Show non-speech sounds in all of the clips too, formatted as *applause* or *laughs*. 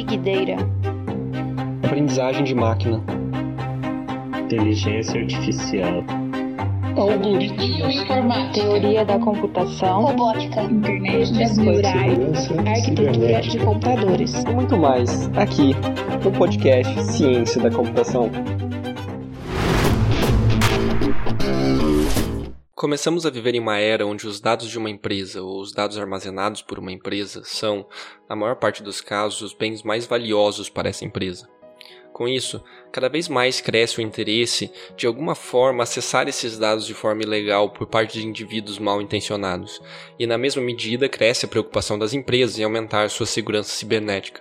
Big Data, aprendizagem de máquina, inteligência artificial, algoritmos, informática, teoria da computação, robótica, internet das coisas, arquitetura de computadores. E muito mais aqui no podcast Ciência da Computação. Começamos a viver em uma era onde os dados de uma empresa ou os dados armazenados por uma empresa são, na maior parte dos casos, os bens mais valiosos para essa empresa. Com isso, cada vez mais cresce o interesse de alguma forma acessar esses dados de forma ilegal por parte de indivíduos mal intencionados, e na mesma medida cresce a preocupação das empresas em aumentar sua segurança cibernética.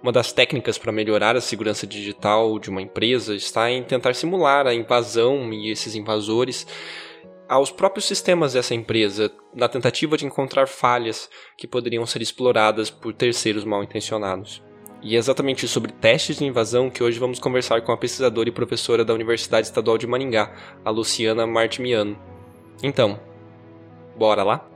Uma das técnicas para melhorar a segurança digital de uma empresa está em tentar simular a invasão e esses invasores aos próprios sistemas dessa empresa, na tentativa de encontrar falhas que poderiam ser exploradas por terceiros mal intencionados. E é exatamente sobre testes de invasão que hoje vamos conversar com a pesquisadora e professora da Universidade Estadual de Maringá, a Luciana Martimiano. Então, bora lá?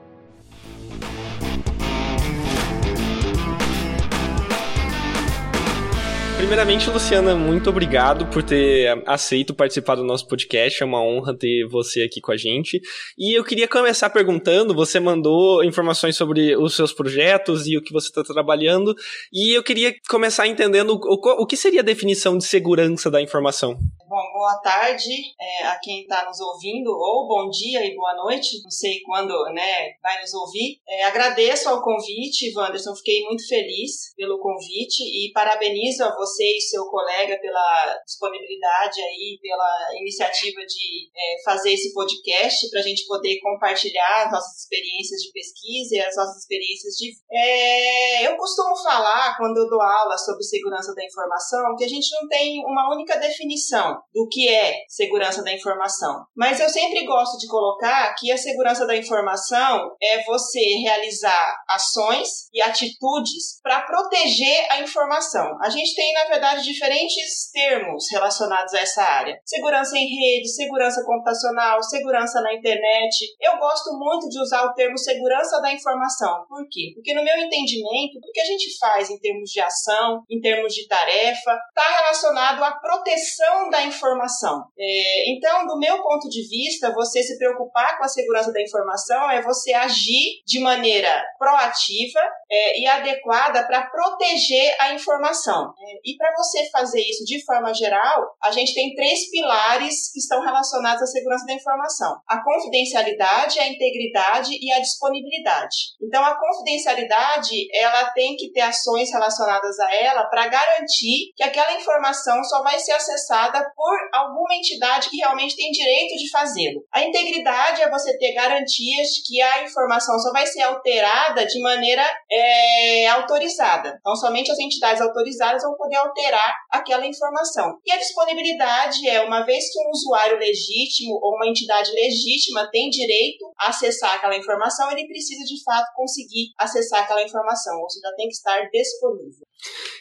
Primeiramente, Luciana, muito obrigado por ter aceito participar do nosso podcast. É uma honra ter você aqui com a gente. E eu queria começar perguntando: você mandou informações sobre os seus projetos e o que você está trabalhando. E eu queria começar entendendo o, o que seria a definição de segurança da informação. Bom, boa tarde é, a quem está nos ouvindo, ou bom dia e boa noite, não sei quando né, vai nos ouvir. É, agradeço ao convite, Wanderson, fiquei muito feliz pelo convite e parabenizo a você e seu colega pela disponibilidade aí, pela iniciativa de é, fazer esse podcast para a gente poder compartilhar as nossas experiências de pesquisa e as nossas experiências de. É, eu costumo falar, quando eu dou aula sobre segurança da informação, que a gente não tem uma única definição do que é segurança da informação. Mas eu sempre gosto de colocar que a segurança da informação é você realizar ações e atitudes para proteger a informação. A gente tem, na verdade, diferentes termos relacionados a essa área: segurança em rede, segurança computacional, segurança na internet. Eu gosto muito de usar o termo segurança da informação. Por quê? Porque, no meu entendimento, o que a gente faz em termos de ação, em termos de tarefa, está relacionado à proteção da informação. É, então, do meu ponto de vista, você se preocupar com a segurança da informação é você agir de maneira proativa é, e adequada para proteger a informação. É, e para você fazer isso de forma geral, a gente tem três pilares que estão relacionados à segurança da informação: a confidencialidade, a integridade e a disponibilidade. Então, a confidencialidade ela tem que ter ações relacionadas a ela para garantir que aquela informação só vai ser acessada por alguma entidade que realmente tem direito de fazê-lo. A integridade é você ter garantias de que a informação só vai ser alterada de maneira é, autorizada. Então, somente as entidades autorizadas vão poder alterar aquela informação. E a disponibilidade é, uma vez que um usuário legítimo ou uma entidade legítima tem direito a acessar aquela informação, ele precisa de fato conseguir acessar aquela informação, ou seja, tem que estar disponível.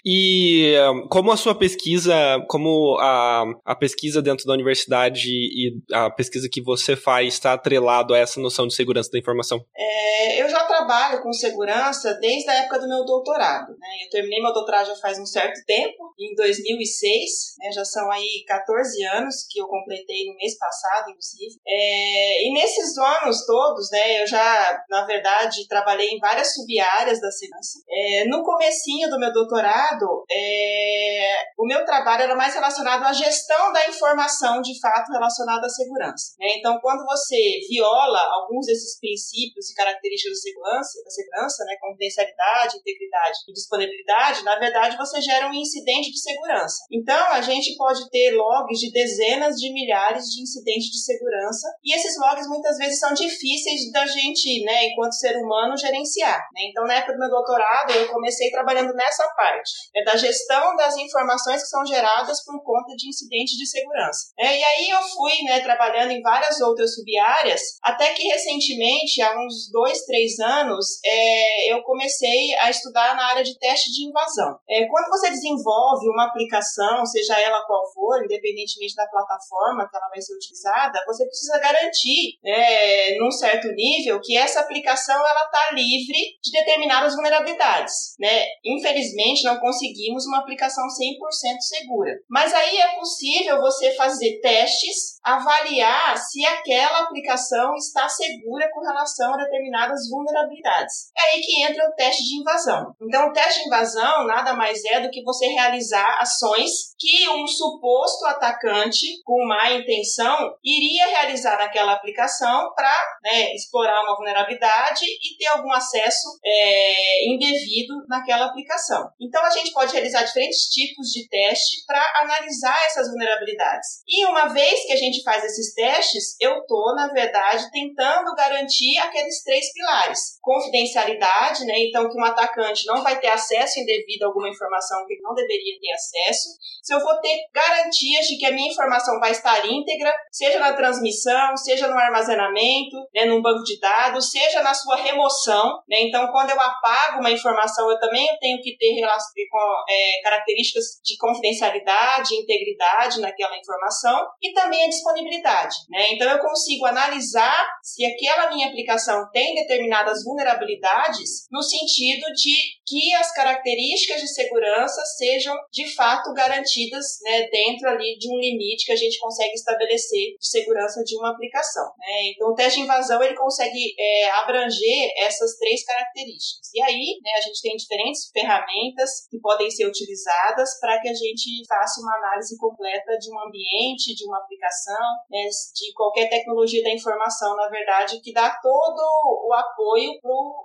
E como a sua pesquisa, como a, a pesquisa dentro da universidade e a pesquisa que você faz está atrelado a essa noção de segurança da informação? É, eu já trabalho com segurança desde a época do meu doutorado. Né? Eu terminei meu doutorado já faz um certo tempo, em 2006, né? já são aí 14 anos que eu completei no mês passado, inclusive. É, e nesses anos todos, né, eu já, na verdade, trabalhei em várias sub-áreas da segurança. É, no comecinho do meu doutorado, doutorado, é, o meu trabalho era mais relacionado à gestão da informação, de fato, relacionada à segurança. Né? Então, quando você viola alguns desses princípios e características da segurança, da segurança né? confidencialidade, integridade e disponibilidade, na verdade, você gera um incidente de segurança. Então, a gente pode ter logs de dezenas de milhares de incidentes de segurança e esses logs muitas vezes são difíceis da gente, né, enquanto ser humano, gerenciar. Né? Então, na época do meu doutorado, eu comecei trabalhando nessa parte, é da gestão das informações que são geradas por conta de incidentes de segurança. É, e aí eu fui né, trabalhando em várias outras sub-áreas, até que recentemente, há uns dois, três anos, é, eu comecei a estudar na área de teste de invasão. É, quando você desenvolve uma aplicação, seja ela qual for, independentemente da plataforma que ela vai ser utilizada, você precisa garantir, é, num certo nível, que essa aplicação ela está livre de determinadas vulnerabilidades. Né? Infelizmente, não conseguimos uma aplicação 100% segura. Mas aí é possível você fazer testes, avaliar se aquela aplicação está segura com relação a determinadas vulnerabilidades. É aí que entra o teste de invasão. Então, o teste de invasão nada mais é do que você realizar ações que um suposto atacante com má intenção iria realizar naquela aplicação para né, explorar uma vulnerabilidade e ter algum acesso é, indevido naquela aplicação. Então, a gente pode realizar diferentes tipos de teste para analisar essas vulnerabilidades. E uma vez que a gente faz esses testes, eu estou, na verdade, tentando garantir aqueles três pilares. Confidencialidade, né? Então, que um atacante não vai ter acesso indevido a alguma informação que ele não deveria ter acesso. Se eu vou ter garantias de que a minha informação vai estar íntegra, seja na transmissão, seja no armazenamento, né, num banco de dados, seja na sua remoção. Né? Então, quando eu apago uma informação, eu também tenho que ter com, é, características de confidencialidade, integridade naquela informação e também a disponibilidade. Né? Então, eu consigo analisar se aquela minha aplicação tem determinadas vulnerabilidades no sentido de que as características de segurança sejam de fato garantidas né, dentro ali de um limite que a gente consegue estabelecer de segurança de uma aplicação. Né? Então, o teste de invasão ele consegue é, abranger essas três características. E aí, né, a gente tem diferentes ferramentas que podem ser utilizadas para que a gente faça uma análise completa de um ambiente, de uma aplicação, né, de qualquer tecnologia da informação, na verdade, que dá todo o apoio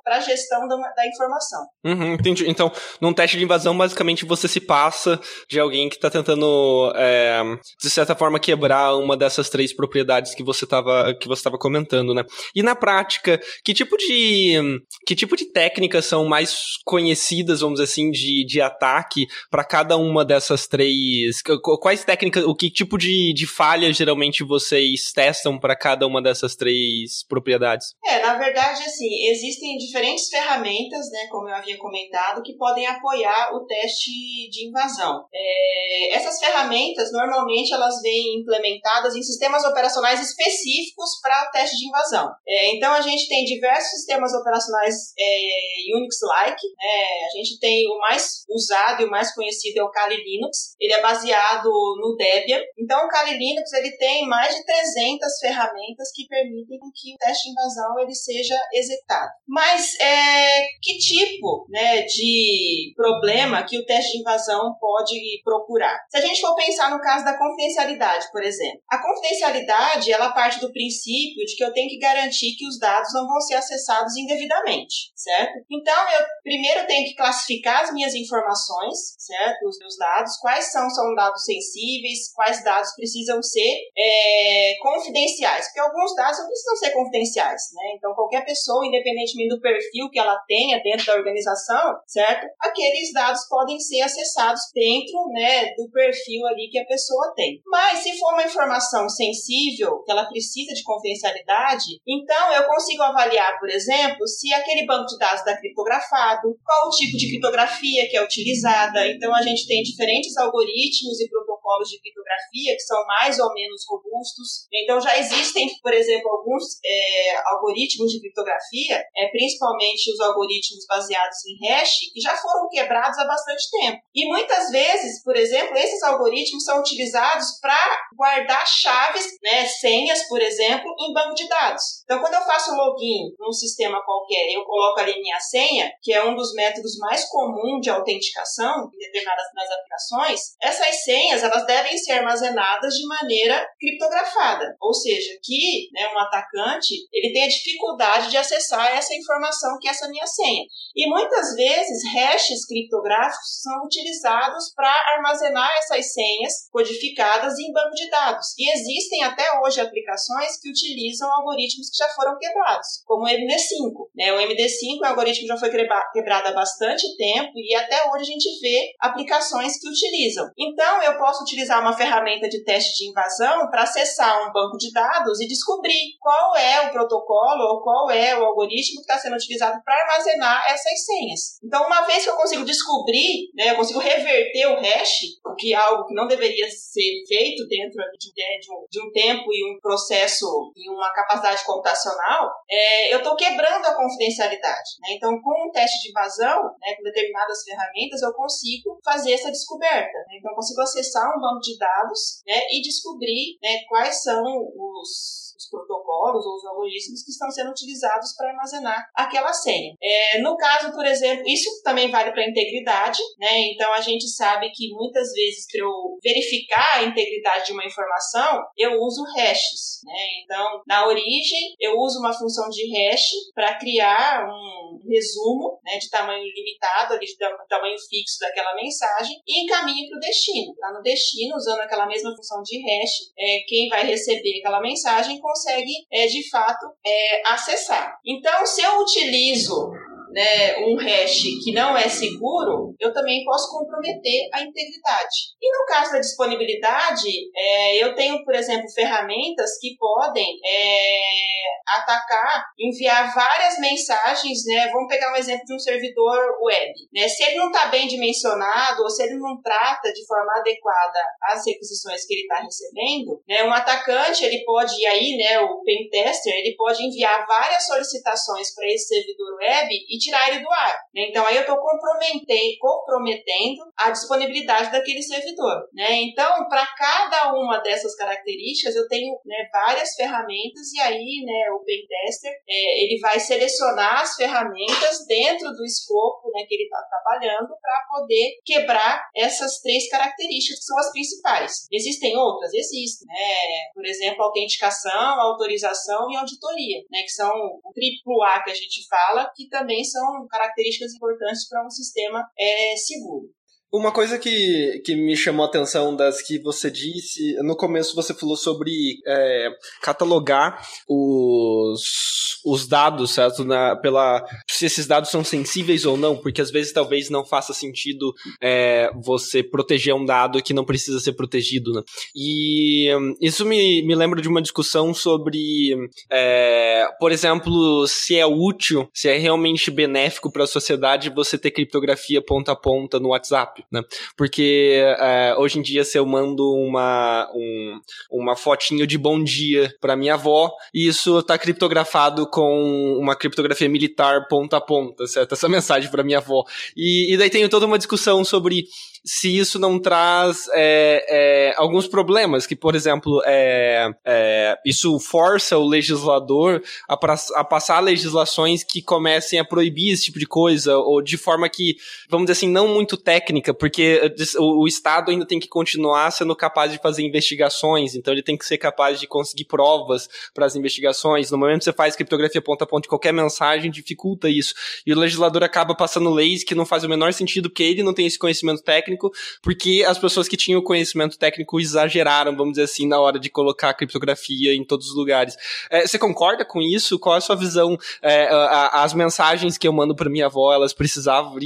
para a gestão da, da informação. Uhum, entendi. Então, num teste de invasão, basicamente você se passa de alguém que está tentando, é, de certa forma, quebrar uma dessas três propriedades que você estava que você estava comentando, né? E na prática, que tipo de que tipo de técnicas são mais conhecidas, vamos dizer assim, de, de ataque para cada uma dessas três? Quais técnicas, o que tipo de, de falha geralmente vocês testam para cada uma dessas três propriedades? É, na verdade, assim, existem diferentes ferramentas, né, como eu havia comentado, que podem apoiar o teste de invasão. É, essas ferramentas, normalmente, elas vêm implementadas em sistemas operacionais específicos para teste de invasão. É, então, a gente tem diversos sistemas operacionais é, Unix-like. Né? A gente tem o mais usado e o mais conhecido é o Kali Linux. Ele é baseado no Debian. Então, o Kali Linux ele tem mais de 300 ferramentas que permitem que o teste de invasão ele seja executado. Mas é, que tipo né, de problema que o teste de invasão pode procurar? Se a gente for pensar no caso da confidencialidade, por exemplo, a confidencialidade ela parte do princípio de que eu tenho que garantir que os dados não vão ser acessados indevidamente, certo? Então eu primeiro tenho que classificar as minhas informações, certo? Os meus dados, quais são são dados sensíveis, quais dados precisam ser é, confidenciais, porque alguns dados não precisam ser confidenciais, né? Então qualquer pessoa, independentemente do perfil que ela tenha dentro da organização, certo? Aqueles dados podem ser acessados dentro, né, do perfil ali que a pessoa tem. Mas se for uma informação sensível, que ela precisa de confidencialidade, então eu consigo avaliar, por exemplo, se aquele banco de dados está criptografado, qual o tipo de criptografia que é utilizada. Então a gente tem diferentes algoritmos e protocolos de criptografia que são mais ou menos robustos. Então já existem, por exemplo, alguns é, algoritmos de criptografia, é, principalmente os algoritmos baseados em hash, que já foram quebrados há bastante tempo. E muitas vezes, por exemplo, esses algoritmos são utilizados para guardar chaves, né, senhas, por exemplo, em banco de dados. Então, quando eu faço login num sistema qualquer, eu coloco ali minha senha, que é um dos métodos mais comuns de autenticação em determinadas nas aplicações, essas senhas elas devem ser armazenadas de maneira criptografada, ou seja, que né, um atacante ele tenha dificuldade de acessar essa informação que é essa minha senha. E muitas vezes hashes criptográficos são utilizados para armazenar essas senhas codificadas em banco de dados. E existem até hoje aplicações que utilizam algoritmos que já foram quebrados, como o MD5. Né? O MD5 é um algoritmo que já foi quebrado há bastante tempo e até hoje a gente vê aplicações que utilizam. Então, eu posso utilizar uma ferramenta de teste de invasão para acessar um banco de dados e descobrir qual é o protocolo ou qual é o algoritmo que está sendo utilizado para armazenar essas senhas. Então, uma vez que eu consigo descobrir, né, eu consigo reverter o hash, que é algo que não deveria ser feito dentro de, de, um, de um tempo e um processo e uma capacidade computacional, é, eu estou quebrando a confidencialidade. Né? Então, com um teste de invasão, né, com determinadas ferramentas, eu consigo fazer essa descoberta. Né? Então, eu consigo acessar um banco de dados né, e descobrir né, quais são os os protocolos ou os algoritmos que estão sendo utilizados para armazenar aquela senha. É, no caso, por exemplo, isso também vale para a integridade, né? Então a gente sabe que muitas vezes para eu verificar a integridade de uma informação, eu uso hashes, né? Então, na origem, eu uso uma função de hash para criar um resumo né, de tamanho limitado, ali, de tamanho fixo daquela mensagem, e encaminho para o destino. Lá no destino, usando aquela mesma função de hash, é, quem vai receber aquela mensagem consegue, é, de fato, é, acessar. Então, se eu utilizo né, um hash que não é seguro, eu também posso comprometer a integridade. E no caso da disponibilidade, é, eu tenho, por exemplo, ferramentas que podem é, atacar, enviar várias mensagens, né? Vamos pegar um exemplo de um servidor web. Né? Se ele não está bem dimensionado ou se ele não trata de forma adequada as requisições que ele está recebendo, né? Um atacante ele pode e aí, né? O pentester ele pode enviar várias solicitações para esse servidor web e tirar ele do ar. Né? Então aí eu estou comprometendo a disponibilidade daquele servidor. Né? Então, para cada uma dessas características, eu tenho né, várias ferramentas e aí né, o pentester é, ele vai selecionar as ferramentas dentro do escopo né, que ele está trabalhando para poder quebrar essas três características que são as principais. Existem outras? Existem. Né? Por exemplo, autenticação, autorização e auditoria, né, que são o triplo A que a gente fala, que também são características importantes para um sistema é, seguro. Uma coisa que, que me chamou a atenção das que você disse, no começo você falou sobre é, catalogar os, os dados, certo? Na, pela, se esses dados são sensíveis ou não, porque às vezes talvez não faça sentido é, você proteger um dado que não precisa ser protegido, né? E isso me, me lembra de uma discussão sobre, é, por exemplo, se é útil, se é realmente benéfico para a sociedade você ter criptografia ponta a ponta no WhatsApp né? Porque é, hoje em dia, se eu mando uma, um, uma fotinho de bom dia para minha avó, isso tá criptografado com uma criptografia militar ponta a ponta, certo? Essa mensagem para minha avó. E, e daí tem toda uma discussão sobre se isso não traz é, é, alguns problemas, que, por exemplo, é, é isso força o legislador a, pra, a, passar legislações que comecem a proibir esse tipo de coisa, ou de forma que, vamos dizer assim, não muito técnica, porque o, o Estado ainda tem que continuar sendo capaz de fazer investigações, então ele tem que ser capaz de conseguir provas para as investigações. No momento que você faz criptografia ponta a ponta qualquer mensagem, dificulta isso. E o legislador acaba passando leis que não fazem o menor sentido, porque ele não tem esse conhecimento técnico técnico, porque as pessoas que tinham conhecimento técnico exageraram, vamos dizer assim, na hora de colocar criptografia em todos os lugares. É, você concorda com isso? Qual é a sua visão? É, as mensagens que eu mando para minha avó, elas precisavam,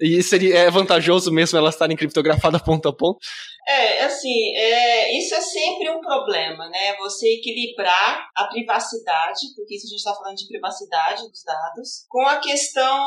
e seria é vantajoso mesmo elas estarem criptografadas *laughs* ponto a ponto? É, assim, é, isso é sempre um problema, né? Você equilibrar a privacidade, porque isso a gente está falando de privacidade dos dados, com a questão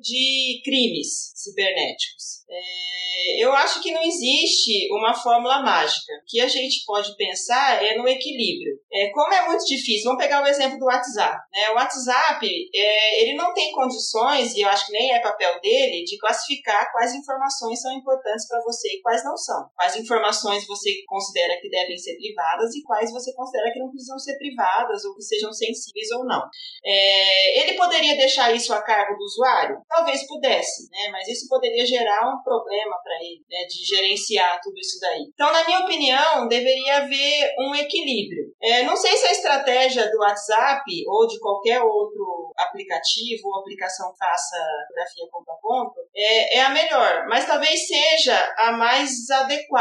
de crimes cibernéticos. É, eu acho que não existe uma fórmula mágica. O que a gente pode pensar é no equilíbrio. É, como é muito difícil, vamos pegar o exemplo do WhatsApp. Né? O WhatsApp, é, ele não tem condições, e eu acho que nem é papel dele, de classificar quais informações são importantes para você e quais não são. Quais quais informações você considera que devem ser privadas e quais você considera que não precisam ser privadas ou que sejam sensíveis ou não. É, ele poderia deixar isso a cargo do usuário? Talvez pudesse, né? mas isso poderia gerar um problema para ele, né? de gerenciar tudo isso daí. Então, na minha opinião, deveria haver um equilíbrio. É, não sei se a estratégia do WhatsApp ou de qualquer outro aplicativo ou aplicação faça fotografia ponto a ponto é, é a melhor, mas talvez seja a mais adequada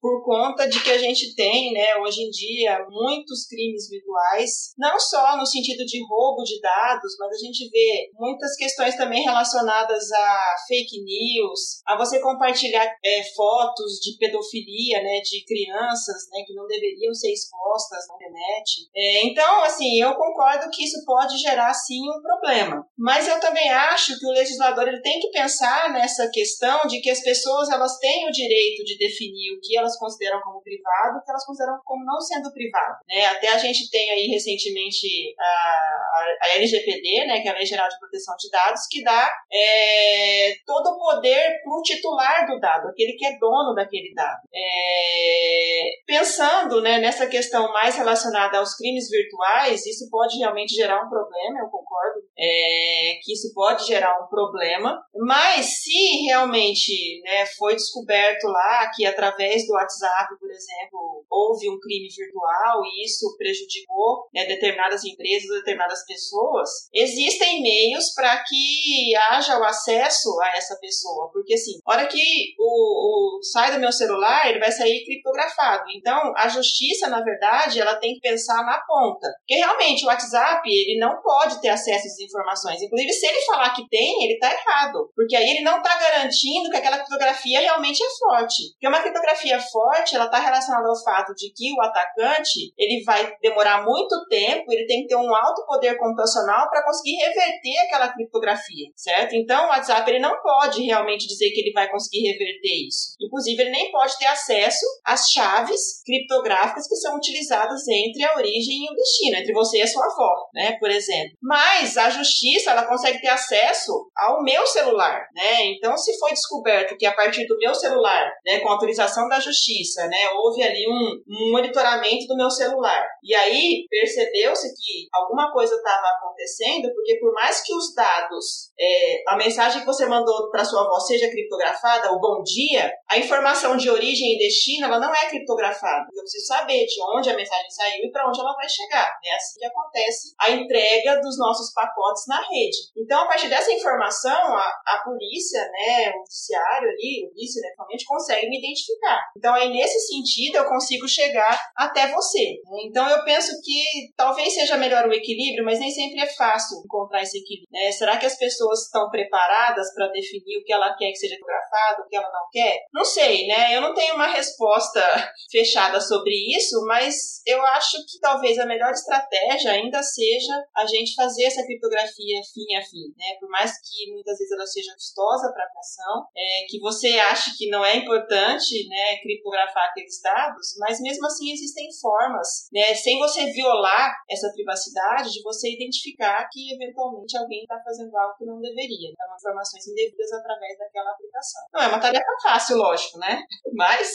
por conta de que a gente tem, né, hoje em dia, muitos crimes virtuais, não só no sentido de roubo de dados, mas a gente vê muitas questões também relacionadas a fake news, a você compartilhar é, fotos de pedofilia, né, de crianças, né, que não deveriam ser expostas na internet. É, então, assim, eu concordo que isso pode gerar sim um problema, mas eu também acho que o legislador ele tem que pensar nessa questão de que as pessoas elas têm o direito de definir o que elas consideram como privado, o que elas consideram como não sendo privado. Né? Até a gente tem aí recentemente a, a LGPD, né, que é a Lei Geral de Proteção de Dados, que dá é, todo o poder para o titular do dado, aquele que é dono daquele dado. É, pensando né, nessa questão mais relacionada aos crimes virtuais, isso pode realmente gerar um problema, eu concordo, é, que isso pode gerar um problema, mas se realmente né, foi descoberto lá que através do WhatsApp, por exemplo, houve um crime virtual e isso prejudicou né, determinadas empresas, determinadas pessoas, existem meios para que haja o acesso a essa pessoa, porque assim, a hora que o, o sai do meu celular, ele vai sair criptografado. Então, a justiça, na verdade, ela tem que pensar na ponta, porque realmente o WhatsApp ele não pode ter acesso às informações. Inclusive, se ele falar que tem, ele está errado, porque aí ele não está garantindo que aquela criptografia realmente é forte. Porque uma criptografia forte, ela está relacionada ao fato de que o atacante ele vai demorar muito tempo, ele tem que ter um alto poder computacional para conseguir reverter aquela criptografia, certo? Então, o WhatsApp ele não pode realmente dizer que ele vai conseguir reverter isso. Inclusive, ele nem pode ter acesso às chaves criptográficas que são utilizadas entre a origem e o destino, entre você e a sua avó, né, por exemplo. Mas a justiça, ela consegue ter acesso ao meu celular, né? Então, se foi descoberto que a partir do meu celular, né, com autorização da justiça, né, houve ali um, um monitoramento do meu celular. E aí percebeu-se que alguma coisa estava acontecendo, porque por mais que os dados, é, a mensagem que você mandou para sua avó seja criptografada, o bom dia, a informação de origem e destino ela não é criptografada. Eu preciso saber de onde a mensagem saiu e para onde ela vai chegar. É assim que acontece a entrega dos nossos pacotes na rede. Então, a partir dessa informação, a, a polícia, né, o judiciário ali, o vice, né, realmente consegue me identificar. Então, aí nesse sentido, eu consigo chegar até você. Então, eu penso que talvez seja melhor o equilíbrio, mas nem sempre é fácil encontrar esse equilíbrio. Né? Será que as pessoas estão preparadas para definir o que ela quer que seja fotografado, o que ela não quer? Não sei, né? Eu não tenho uma resposta *laughs* fechada sobre isso, mas eu acho que talvez a melhor estratégia ainda seja a gente fazer essa criptografia fim a fim, né? Por mais que muitas vezes ela seja custosa para a aplicação, é, que você ache que não é importante, né, criptografar aqueles dados, mas mesmo assim existem formas, né, sem você violar essa privacidade, de você identificar que eventualmente alguém está fazendo algo que não deveria, então informações indevidas através daquela aplicação. Não é uma tarefa fácil, lógico, né? *laughs* Mas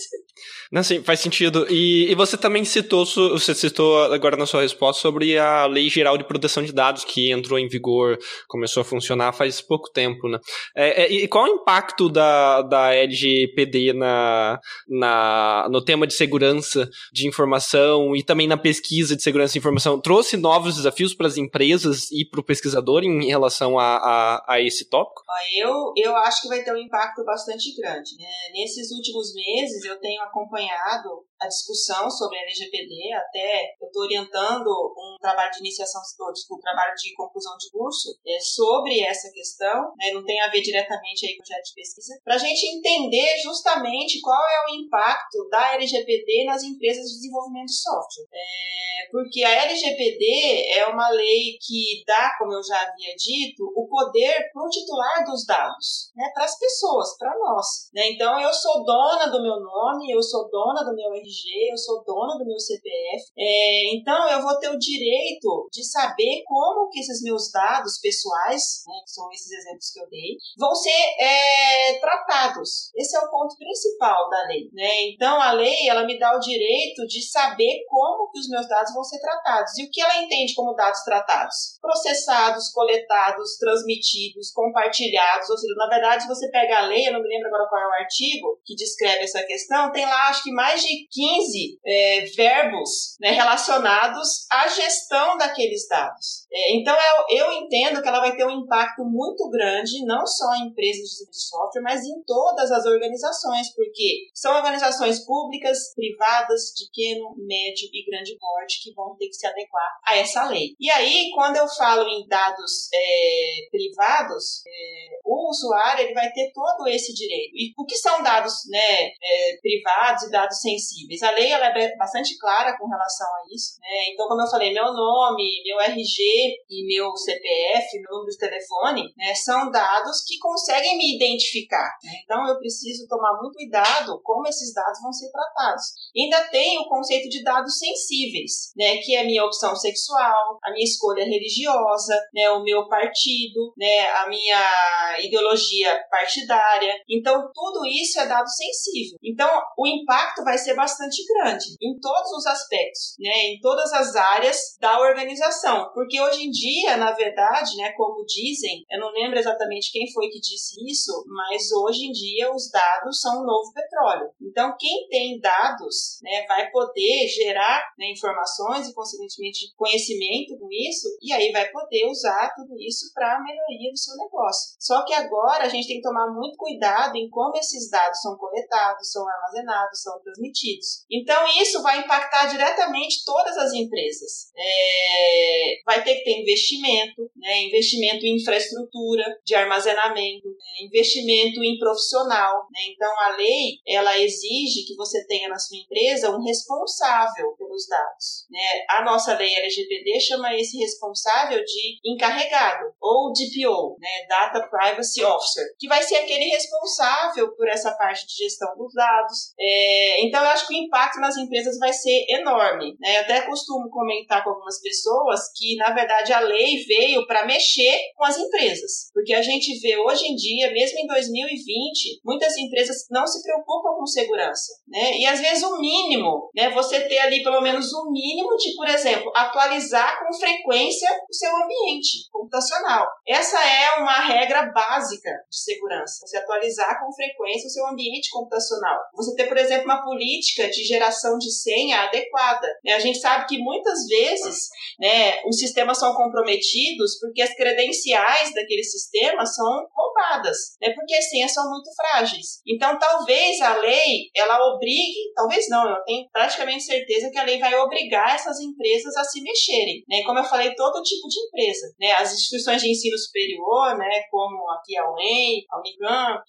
não, sim, faz sentido. E, e você também citou, você citou agora na sua resposta sobre a Lei Geral de Proteção de Dados que entrou em vigor, começou a funcionar faz pouco tempo, né? É, é, e qual o impacto da, da LGPD na, na, no tema de segurança de informação e também na pesquisa de segurança de informação? Trouxe novos desafios para as empresas e para o pesquisador em relação a, a, a esse tópico? Eu, eu acho que vai ter um impacto bastante grande. Né? Nesses últimos meses, eu tenho acompanhado a discussão sobre a LGPD, até eu estou orientando um trabalho de iniciação, desculpa, um trabalho de conclusão de curso é, sobre essa questão, né, não tem a ver diretamente aí com o projeto de pesquisa, para a gente entender justamente qual é o impacto da LGPD nas empresas de desenvolvimento de software. É, porque a LGPD é uma lei que dá, como eu já havia dito, o poder para o titular dos dados, né, para as pessoas, para nós. Né? Então, eu sou dona do meu nome, eu sou dona do meu RG, eu sou dona do meu CPF, é, então eu vou ter o direito de saber como que esses meus dados pessoais, né, que são esses exemplos que eu dei, vão ser é, tratados. Esse é o ponto principal da lei. Né? Então a lei ela me dá o direito de saber como que os meus dados vão ser tratados. E o que ela entende como dados tratados? Processados, coletados, transmitidos, compartilhados. Ou seja, na verdade, se você pega a lei, eu não me lembro agora qual é o artigo que descreve essa questão, tem lá acho que mais de 15 é, verbos né, relacionados à gestão daqueles dados. É, então, eu, eu entendo que ela vai ter um impacto muito grande, não só em empresas de software, mas em todas as organizações, porque são organizações públicas, privadas, de pequeno, médio e grande porte que vão ter que se adequar a essa lei. E aí, quando eu falo em dados é, privados, é, o usuário ele vai ter todo esse direito. E o que são dados né, é, privados e dados sensíveis? A lei ela é bastante clara com relação a isso. Né? Então, como eu falei, meu nome, meu RG e meu CPF, meu número de telefone, né, são dados que conseguem me identificar. Né? Então, eu preciso tomar muito cuidado como esses dados vão ser tratados. Ainda tem o conceito de dados sensíveis, né, que é a minha opção sexual, a minha escolha religiosa, né, o meu partido, né, a minha ideologia partidária. Então, tudo isso é dado sensível. Então, o impacto vai ser bastante grande em todos os aspectos, né, em todas as áreas da organização. Porque hoje em dia, na verdade, né, como dizem, eu não lembro exatamente quem foi que disse isso, mas hoje em dia os dados são o novo petróleo. Então, quem tem dados né, vai poder gerar né, informações e, consequentemente, conhecimento com isso, e aí vai poder usar tudo isso para a melhoria do seu negócio. Só que agora a gente tem que tomar muito cuidado em como esses dados são coletados, são armazenados, são transmitidos. Então, isso vai impactar diretamente todas as empresas. É... vai ter que ter investimento, né? investimento em infraestrutura de armazenamento, né? investimento em profissional. Né? Então, a lei ela exige que você tenha na sua empresa um responsável pelos dados. Né? A nossa lei LGPD chama esse responsável de encarregado ou DPO, né? Data Privacy Officer, que vai ser aquele responsável por essa parte de gestão dos dados. É, então, eu acho que o impacto nas empresas vai ser enorme. Né? Eu até costumo comentar com algumas pessoas que, na verdade, a lei veio para mexer com as empresas, porque a gente vê hoje em dia, mesmo em 2020, muitas empresas não se preocupam com segurança, né? E às vezes o mínimo, né? Você ter ali pelo menos o mínimo de, por exemplo, atualizar com frequência o seu ambiente computacional. Essa é uma regra básica de segurança. Você atualizar com frequência o seu ambiente computacional. Você ter, por exemplo, uma política de geração de senha adequada. Né? A gente sabe que muitas vezes né, os sistemas são comprometidos porque as credenciais daquele sistema são roubadas, né? porque as senhas são muito frágeis. Então, talvez a lei ela obrigue, talvez não, eu tenho praticamente certeza que a lei vai obrigar essas empresas a se mexerem. Né? Como eu falei, todo tipo de empresa. Né? As instituições de ensino superior, né, como a UEM, a Unicamp,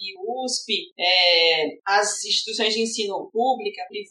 USP, é, as instituições de ensino pública, privada,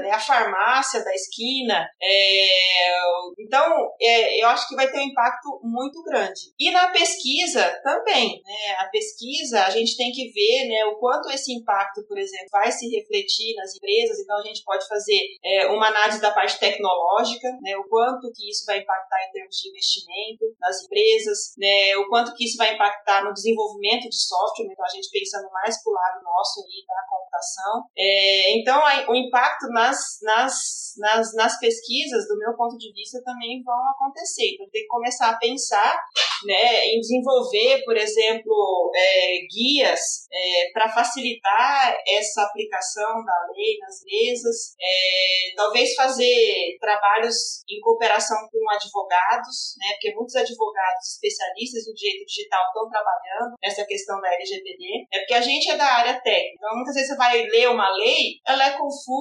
né, a farmácia da esquina. É, então, é, eu acho que vai ter um impacto muito grande. E na pesquisa também. Né, a pesquisa, a gente tem que ver né, o quanto esse impacto, por exemplo, vai se refletir nas empresas. Então, a gente pode fazer é, uma análise da parte tecnológica, né, o quanto que isso vai impactar em termos de investimento nas empresas, né, o quanto que isso vai impactar no desenvolvimento de software, então a gente pensando mais para o lado nosso aí da computação. É, então, a, o impacto nas, nas, nas, nas pesquisas, do meu ponto de vista, também vão acontecer. Então, tem que começar a pensar né, em desenvolver, por exemplo, é, guias é, para facilitar essa aplicação da lei nas mesas, é, talvez fazer trabalhos em cooperação com advogados, né, porque muitos advogados especialistas em direito digital estão trabalhando nessa questão da LGPD, é porque a gente é da área técnica, então muitas vezes você vai ler uma lei, ela é confusa,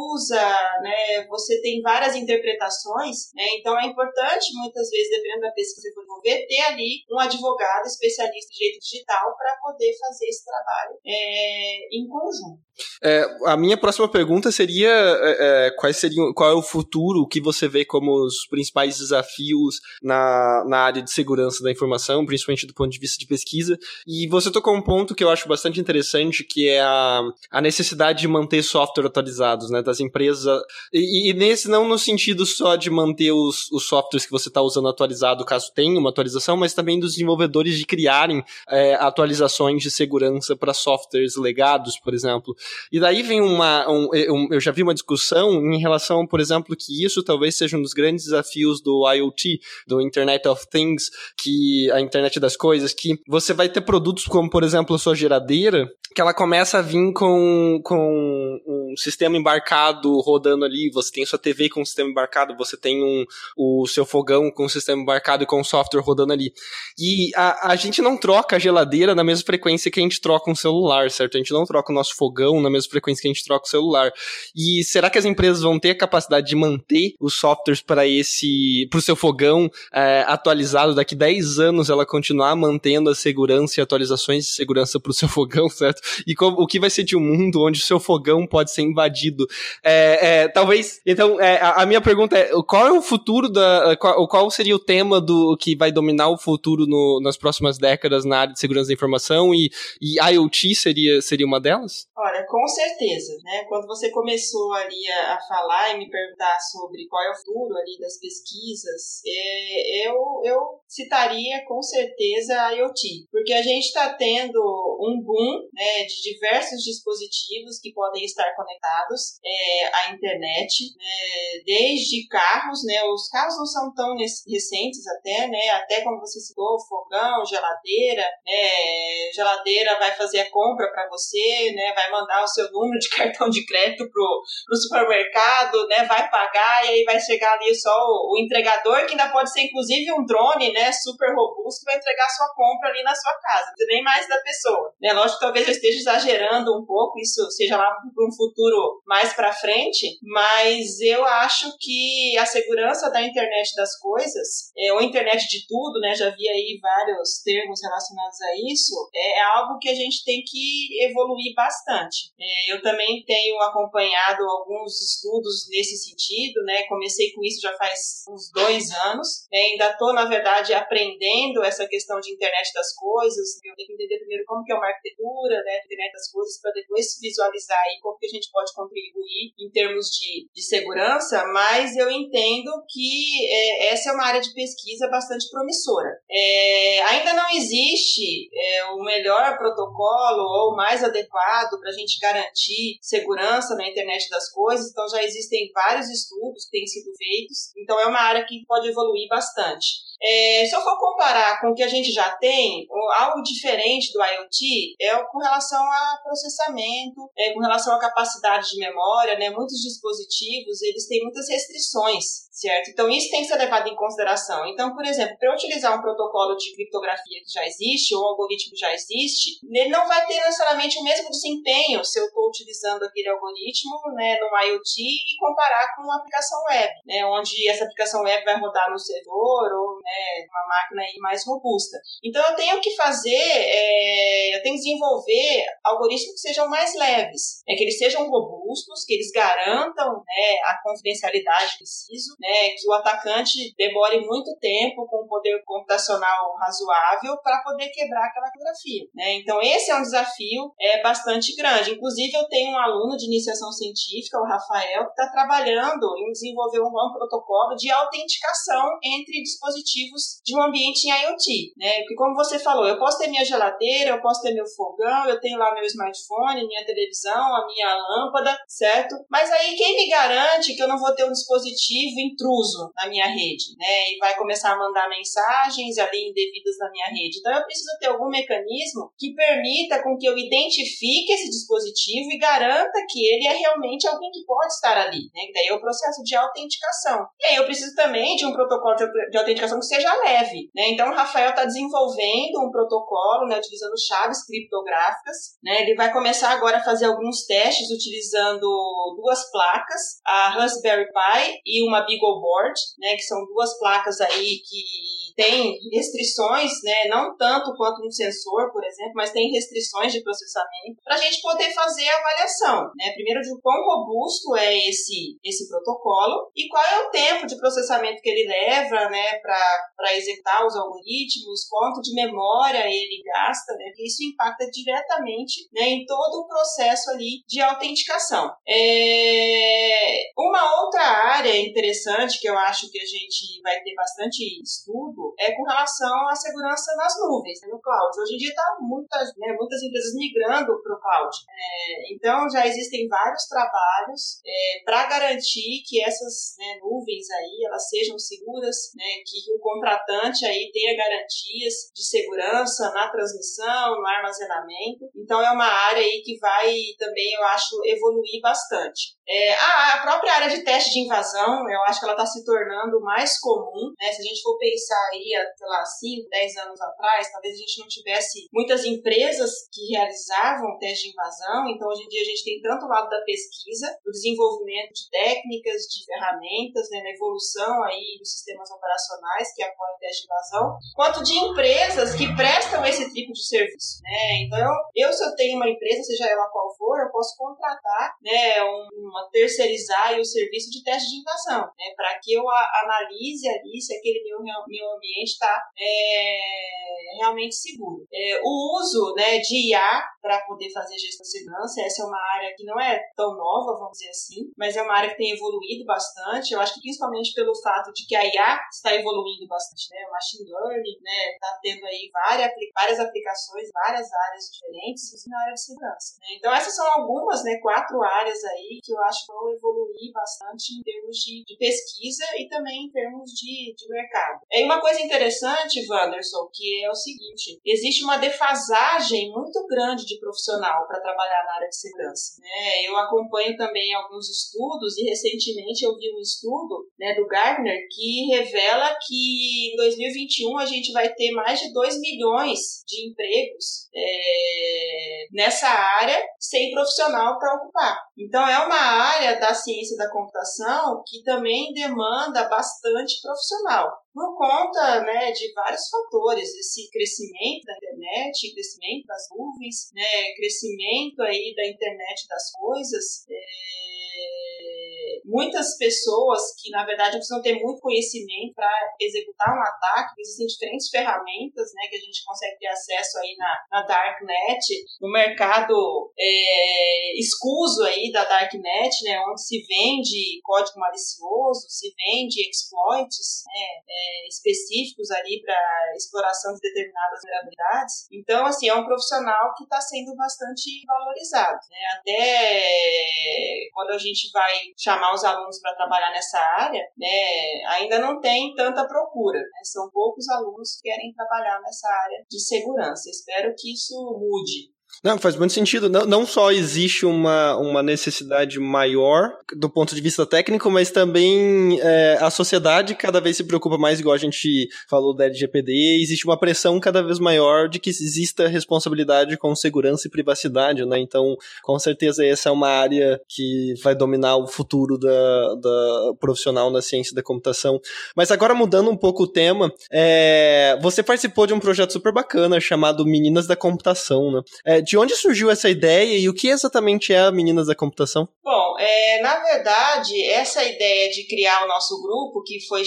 né, você tem várias interpretações, né, então é importante muitas vezes, dependendo da pesquisa que você desenvolver, ter ali um advogado especialista em direito digital para poder fazer esse trabalho é, em conjunto. É, a minha próxima pergunta seria é, é, quais seriam, qual é o futuro, que você vê como os principais desafios na, na área de segurança da informação, principalmente do ponto de vista de pesquisa. E você tocou um ponto que eu acho bastante interessante, que é a, a necessidade de manter software atualizados, né, das empresas. E, e nesse não no sentido só de manter os, os softwares que você está usando atualizado, caso tenha uma atualização, mas também dos desenvolvedores de criarem é, atualizações de segurança para softwares legados, por exemplo. E daí vem uma. Um, um, eu já vi uma discussão em relação, por exemplo, que isso talvez seja um dos grandes desafios do IoT, do Internet of Things, que a internet das coisas, que você vai ter produtos como, por exemplo, a sua geladeira, que ela começa a vir com, com um sistema embarcado rodando ali, você tem sua TV com um sistema embarcado, você tem um, o seu fogão com um sistema embarcado e com um software rodando ali. E a, a gente não troca a geladeira na mesma frequência que a gente troca um celular, certo? A gente não troca o nosso fogão na mesma frequência que a gente troca o celular. E será que as empresas vão ter a capacidade de manter os softwares para esse, para o seu fogão é, atualizado daqui 10 anos, ela continuar mantendo a segurança e atualizações de segurança para o seu fogão, *laughs* certo? E como, o que vai ser de um mundo onde o seu fogão pode ser invadido? É, é, talvez. Então, é, a, minha pergunta é: qual é o futuro da. Qual, qual seria o tema do que vai dominar o futuro no, nas próximas décadas na área de segurança da informação? E, e IoT seria, seria uma delas? Olha, com certeza, né? Quando você começou ali a, a falar e me perguntar sobre qual é o futuro ali das pesquisas, é, eu, eu citaria com certeza a IoT, porque a gente está tendo um boom né, de diversos dispositivos que podem estar conectados é, à internet, né, desde carros, né? Os carros não são tão recentes até, né? Até como você citou, fogão, geladeira, né? Geladeira vai fazer a compra para você, né? Vai mandar o seu número de *laughs* cartão de crédito pro, pro supermercado, né? Vai pagar e aí vai chegar ali só o, o entregador, que ainda pode ser inclusive um drone, né? Super robusto, que vai entregar sua compra ali na sua casa, nem mais da pessoa. Né? Lógico que talvez eu esteja exagerando um pouco, isso seja lá para um futuro mais para frente, mas eu acho que a segurança da internet das coisas, é, ou internet de tudo, né? Já vi aí vários termos relacionados a isso, é, é algo que a gente tem que evoluir bastante. É, eu também tenho acompanhado alguns estudos nesse sentido, né? Comecei com isso já faz uns dois anos, né? ainda estou, na verdade, aprendendo essa questão de internet das coisas. Eu tenho que entender primeiro como que é uma arquitetura, né? Internet das coisas, para depois visualizar aí como que a gente pode contribuir em termos de, de segurança, mas eu entendo que é, essa é uma área de pesquisa bastante promissora. É, ainda não existe é, o melhor protocolo ou o mais adequado para a gente garantir segurança na internet das coisas, então já existem vários estudos que têm sido feitos, então é uma área que pode evoluir bastante. É, se eu for comparar com o que a gente já tem, algo diferente do IoT é com relação a processamento, é, com relação à capacidade de memória, né? Muitos dispositivos, eles têm muitas restrições certo? Então, isso tem que ser levado em consideração. Então, por exemplo, para utilizar um protocolo de criptografia que já existe, ou um algoritmo que já existe, ele não vai ter necessariamente o mesmo desempenho se eu estou utilizando aquele algoritmo né, no IoT e comparar com uma aplicação web, né, onde essa aplicação web vai rodar no servidor ou né, uma máquina aí mais robusta. Então, eu tenho que fazer, é, eu tenho que desenvolver algoritmos que sejam mais leves, né, que eles sejam robustos, que eles garantam né, a confidencialidade preciso, né, né, que o atacante demore muito tempo com um poder computacional razoável para poder quebrar aquela criptografia. Né? Então, esse é um desafio é, bastante grande. Inclusive, eu tenho um aluno de iniciação científica, o Rafael, que está trabalhando em desenvolver um, um protocolo de autenticação entre dispositivos de um ambiente em IoT. Né? Porque, como você falou, eu posso ter minha geladeira, eu posso ter meu fogão, eu tenho lá meu smartphone, minha televisão, a minha lâmpada, certo? Mas aí, quem me garante que eu não vou ter um dispositivo intruso na minha rede, né? E vai começar a mandar mensagens ali indevidas na minha rede. Então eu preciso ter algum mecanismo que permita com que eu identifique esse dispositivo e garanta que ele é realmente alguém que pode estar ali, né? daí é o processo de autenticação. E aí eu preciso também de um protocolo de autenticação que seja leve, né? Então o Rafael está desenvolvendo um protocolo, né, utilizando chaves criptográficas, né? Ele vai começar agora a fazer alguns testes utilizando duas placas, a Raspberry Pi e uma Beagle Board, né, que são duas placas aí que tem restrições, né, não tanto quanto um sensor, por exemplo, mas tem restrições de processamento, para a gente poder fazer a avaliação. Né? Primeiro, de quão robusto é esse, esse protocolo e qual é o tempo de processamento que ele leva né, para executar os algoritmos, quanto de memória ele gasta, né, porque isso impacta diretamente né, em todo o processo ali de autenticação. É... uma outra área interessante que eu acho que a gente vai ter bastante estudo é com relação à segurança nas nuvens, né, no cloud. Hoje em dia está muitas, né, muitas empresas migrando para o cloud. É, então já existem vários trabalhos é, para garantir que essas né, nuvens aí elas sejam seguras, né, que o contratante aí tenha garantias de segurança na transmissão, no armazenamento. Então é uma área aí que vai também, eu acho, evoluir bastante. É, a, própria área de teste de invasão, eu acho que ela está se tornando mais comum. Né? Se a gente for pensar aí, sei lá, 5, 10 anos atrás, talvez a gente não tivesse muitas empresas que realizavam teste de invasão. Então, hoje em dia, a gente tem tanto o lado da pesquisa, do desenvolvimento de técnicas, de ferramentas, né, na evolução aí dos sistemas operacionais que apoiam o teste de invasão, quanto de empresas que prestam esse tipo de serviço. Né? Então, eu, se eu tenho uma empresa, seja ela qual for, eu posso contratar né, uma terceirizar o serviço de teste de invasão, né, para que eu analise ali se aquele meu, meu ambiente está é, realmente seguro. É, o uso né, de IA para poder fazer gestão de segurança, essa é uma área que não é tão nova, vamos dizer assim, mas é uma área que tem evoluído bastante. Eu acho que principalmente pelo fato de que a IA está evoluindo bastante, né, o machine learning, né, está tendo aí várias, várias aplicações, várias áreas diferentes na área de segurança. Né? Então essas são algumas, né, quatro áreas aí que eu acho que vão evoluir bastante em termos de, de pesquisa e também em termos de, de mercado. É uma coisa interessante, Wanderson, que é o seguinte: existe uma defasagem muito grande de profissional para trabalhar na área de segurança. Né? Eu acompanho também alguns estudos e recentemente eu vi um estudo né, do Gartner que revela que em 2021 a gente vai ter mais de 2 milhões de empregos é, nessa área sem profissional para ocupar. Então é uma área da ciência da computação que também demanda bastante profissional por conta né, de vários fatores, esse crescimento da internet, crescimento das nuvens, né, crescimento aí da internet das coisas, é... muitas pessoas que na verdade precisam ter muito conhecimento para executar um ataque, existem diferentes ferramentas né, que a gente consegue ter acesso aí na, na Darknet, no mercado é, escuso aí da Darknet, né, onde se vende código malicioso, se vende exploits, né, é, específicos ali para exploração de determinadas vulnerabilidades. Então, assim, é um profissional que está sendo bastante valorizado. Né? Até quando a gente vai chamar os alunos para trabalhar nessa área, né, ainda não tem tanta procura. Né? São poucos alunos que querem trabalhar nessa área de segurança. Espero que isso mude. Não, faz muito sentido. Não, não só existe uma, uma necessidade maior do ponto de vista técnico, mas também é, a sociedade cada vez se preocupa mais, igual a gente falou da LGPD, existe uma pressão cada vez maior de que exista responsabilidade com segurança e privacidade, né? Então, com certeza essa é uma área que vai dominar o futuro da, da profissional na ciência da computação. Mas agora mudando um pouco o tema, é, você participou de um projeto super bacana chamado Meninas da Computação, né? É, de onde surgiu essa ideia e o que exatamente é a Meninas da Computação? Bom, é, na verdade, essa ideia de criar o nosso grupo, que foi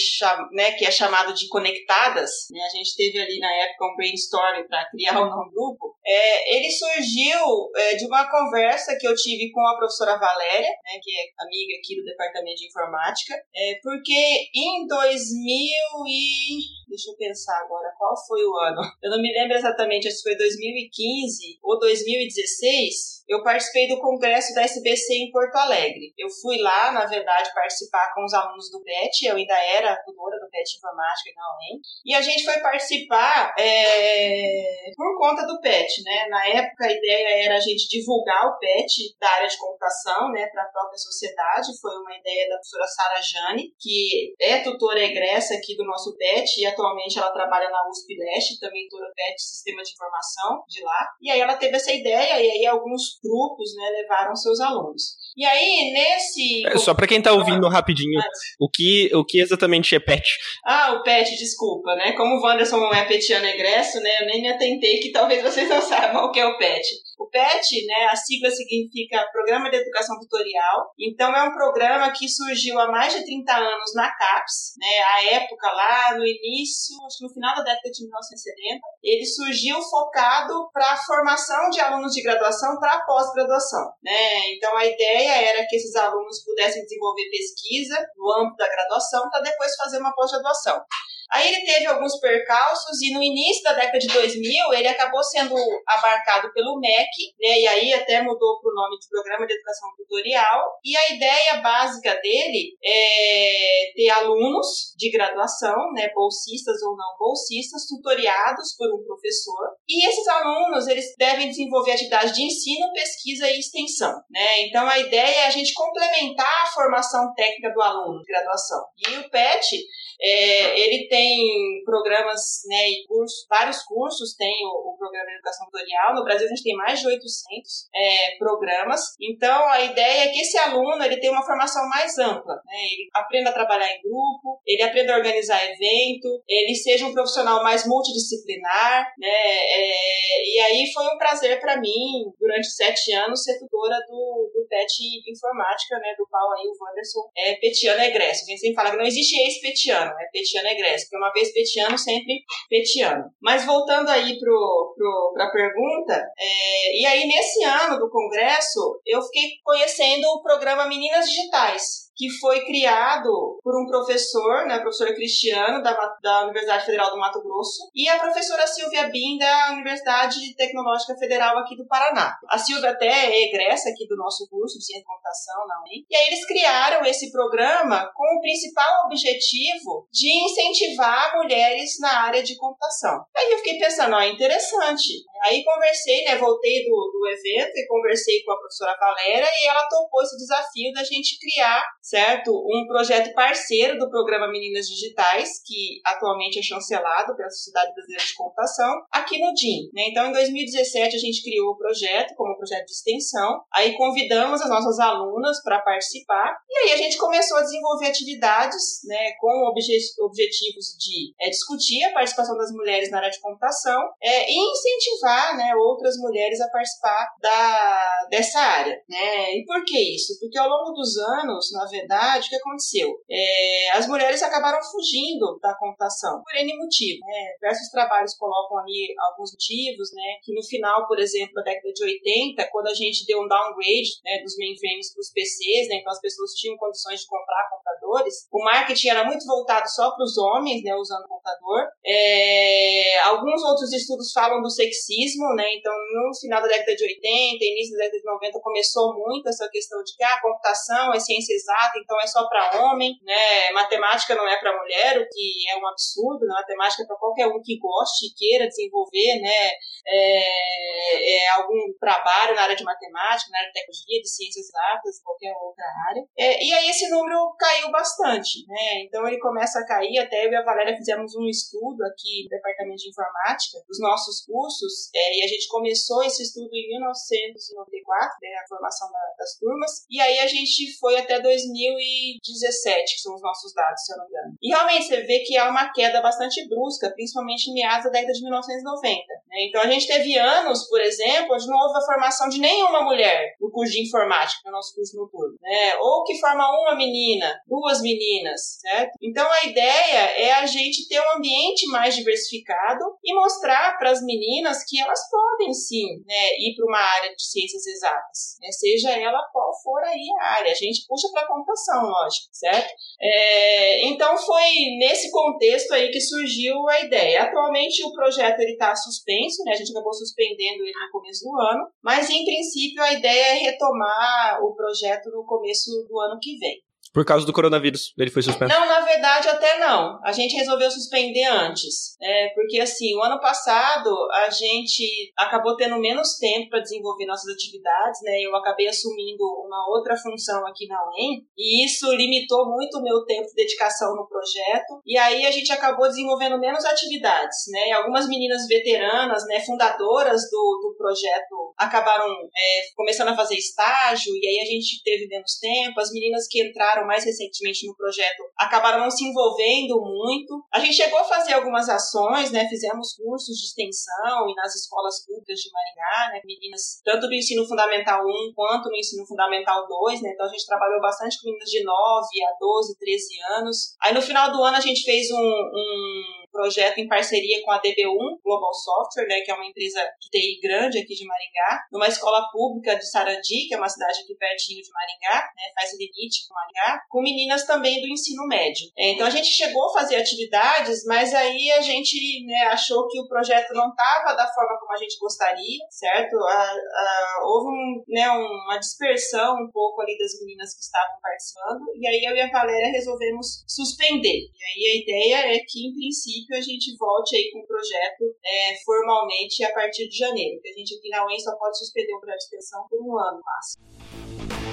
né, que é chamado de Conectadas, né, a gente teve ali na época um brainstorming para criar *laughs* o nosso grupo, é, ele surgiu é, de uma conversa que eu tive com a professora Valéria, né, que é amiga aqui do Departamento de Informática, é, porque em 2000 e... deixa eu pensar agora, qual foi o ano? Eu não me lembro exatamente, se foi 2015 ou 2016, eu participei do congresso da SBC em Porto Alegre. Eu fui lá, na verdade, participar com os alunos do PET, eu ainda era tutora PET Informática na UEM, e a gente foi participar é, por conta do PET, né? Na época a ideia era a gente divulgar o PET da área de computação, né, para a própria sociedade. Foi uma ideia da professora Sara Jane, que é tutora egressa aqui do nosso PET e atualmente ela trabalha na USP Leste, também tutora PET Sistema de Informação de lá. E aí ela teve essa ideia e aí alguns grupos, né, levaram seus alunos. E aí, nesse. É, só para quem tá ouvindo rapidinho, o que, o que exatamente é PET? Ah, o PET, desculpa, né? Como o Wanderson não é petiano egresso, né? Eu nem me atentei que talvez vocês não *laughs* saibam o que é o PET. O PET, né, a sigla significa Programa de Educação Tutorial. Então, é um programa que surgiu há mais de 30 anos na CAPES, né, a época lá no início, acho que no final da década de 1970. Ele surgiu focado para a formação de alunos de graduação para pós-graduação. Né? Então, a ideia era que esses alunos pudessem desenvolver pesquisa no âmbito da graduação para depois fazer uma pós-graduação. Aí ele teve alguns percalços e no início da década de 2000 ele acabou sendo abarcado pelo MEC, né, e aí até mudou para o nome de Programa de Educação Tutorial. E a ideia básica dele é ter alunos de graduação, né, bolsistas ou não bolsistas, tutoriados por um professor. E esses alunos eles devem desenvolver atividades de ensino, pesquisa e extensão. Né? Então a ideia é a gente complementar a formação técnica do aluno de graduação. E o PET é, ele tem programas né, e cursos, vários cursos tem o, o, programa de educação tutorial. No Brasil a gente tem mais de 800 é, programas. Então a ideia é que esse aluno ele tenha uma formação mais ampla. Né? Ele aprenda a trabalhar em grupo, ele aprenda a organizar evento, ele seja um profissional mais multidisciplinar. Né? É, e aí foi um prazer para mim, durante sete anos, ser tutora do, do PET Informática, né? do qual aí o Wanderson é petiano egresso. A gente sempre fala que não existe ex-petiano petiano, é petiano egresso, uma vez petiano, sempre petiano. Mas voltando aí pro, pro, pra pergunta, é, e aí nesse ano do congresso, eu fiquei conhecendo o programa Meninas Digitais, que foi criado por um professor, né, professor Cristiano, da, da Universidade Federal do Mato Grosso, e a professora Silvia Bim, da Universidade Tecnológica Federal aqui do Paraná. A Silvia até é egressa aqui do nosso curso de Ciência de Computação na UEM. E aí eles criaram esse programa com o principal objetivo de incentivar mulheres na área de computação. Aí eu fiquei pensando, ó, interessante. Aí conversei, né, voltei do, do evento e conversei com a professora Valéria e ela topou esse desafio da gente criar certo? Um projeto parceiro do programa Meninas Digitais, que atualmente é chancelado pela Sociedade Brasileira de Computação, aqui no DIN. Né? Então, em 2017, a gente criou o projeto como projeto de extensão, aí convidamos as nossas alunas para participar, e aí a gente começou a desenvolver atividades né, com objetivos de é, discutir a participação das mulheres na área de computação é, e incentivar né, outras mulheres a participar da, dessa área. Né? E por que isso? Porque ao longo dos anos, na verdade, o que aconteceu? É, as mulheres acabaram fugindo da computação por N motivo. Né? Diversos trabalhos colocam ali alguns motivos, né? Que no final, por exemplo, da década de 80, quando a gente deu um downgrade né, dos mainframes para os PCs, né? Então as pessoas tinham condições de comprar computadores. O marketing era muito voltado só para os homens, né? Usando computador. É, alguns outros estudos falam do sexismo, né? Então no final da década de 80, início da década de 90 começou muito essa questão de que a computação é ciência exata exata, então é só para homem, né? Matemática não é para mulher, o que é um absurdo, né? Matemática é para qualquer um que goste e queira desenvolver, né? É, é, algum trabalho na área de matemática, na área de tecnologia, de ciências exatas, qualquer outra área. É, e aí esse número caiu bastante, né? Então ele começa a cair, até eu e a Valéria fizemos um estudo aqui no Departamento de Informática dos nossos cursos, é, e a gente começou esse estudo em 1994, né, a formação da, das turmas, e aí a gente foi até 2000 2017, que são os nossos dados, se eu não me engano. E realmente você vê que há uma queda bastante brusca, principalmente em meados da década de 1990. Né? Então a gente teve anos, por exemplo, onde não houve a formação de nenhuma mulher no curso de informática, no nosso curso noturno, né? Ou que forma uma menina, duas meninas, certo? Então a ideia é a gente ter um ambiente mais diversificado e mostrar para as meninas que elas podem sim, né, ir para uma área de ciências exatas, né? seja ela qual for aí a área. A gente puxa para computação, lógico, certo? É, então foi nesse contexto aí que surgiu a ideia. Atualmente o projeto está suspenso, né? A gente acabou suspendendo ele no começo do ano, mas em princípio a ideia é retomar o projeto no começo do ano que vem. Por causa do coronavírus, ele foi suspenso? Não, na verdade até não. A gente resolveu suspender antes. É, porque assim, o ano passado a gente acabou tendo menos tempo para desenvolver nossas atividades, né? Eu acabei assumindo uma outra função aqui na UEM e isso limitou muito o meu tempo de dedicação no projeto. E aí a gente acabou desenvolvendo menos atividades, né? E algumas meninas veteranas, né, fundadoras do, do projeto, acabaram é, começando a fazer estágio e aí a gente teve menos tempo. As meninas que entraram mais recentemente no projeto acabaram não se envolvendo muito. A gente chegou a fazer algumas ações, né? Fizemos cursos de extensão e nas escolas públicas de Maringá, né? Meninas tanto do ensino fundamental 1 quanto no ensino fundamental 2, né? Então a gente trabalhou bastante com meninas de 9 a 12, 13 anos. Aí no final do ano a gente fez um, um projeto em parceria com a DB1 Global Software, né, que é uma empresa de TI grande aqui de Maringá, numa escola pública de Sarandi, que é uma cidade aqui pertinho de Maringá, né, faz limite com Maringá, com meninas também do ensino médio. É, então a gente chegou a fazer atividades, mas aí a gente né, achou que o projeto não estava da forma como a gente gostaria, certo? A, a, houve um, né, uma dispersão um pouco ali das meninas que estavam participando, e aí eu e a Valéria resolvemos suspender. E aí a ideia é que, em princípio, princípio, a gente volte aí com o projeto é, formalmente a partir de janeiro. Porque a gente aqui na UEM só pode suspender o projeto de extensão por um ano máximo.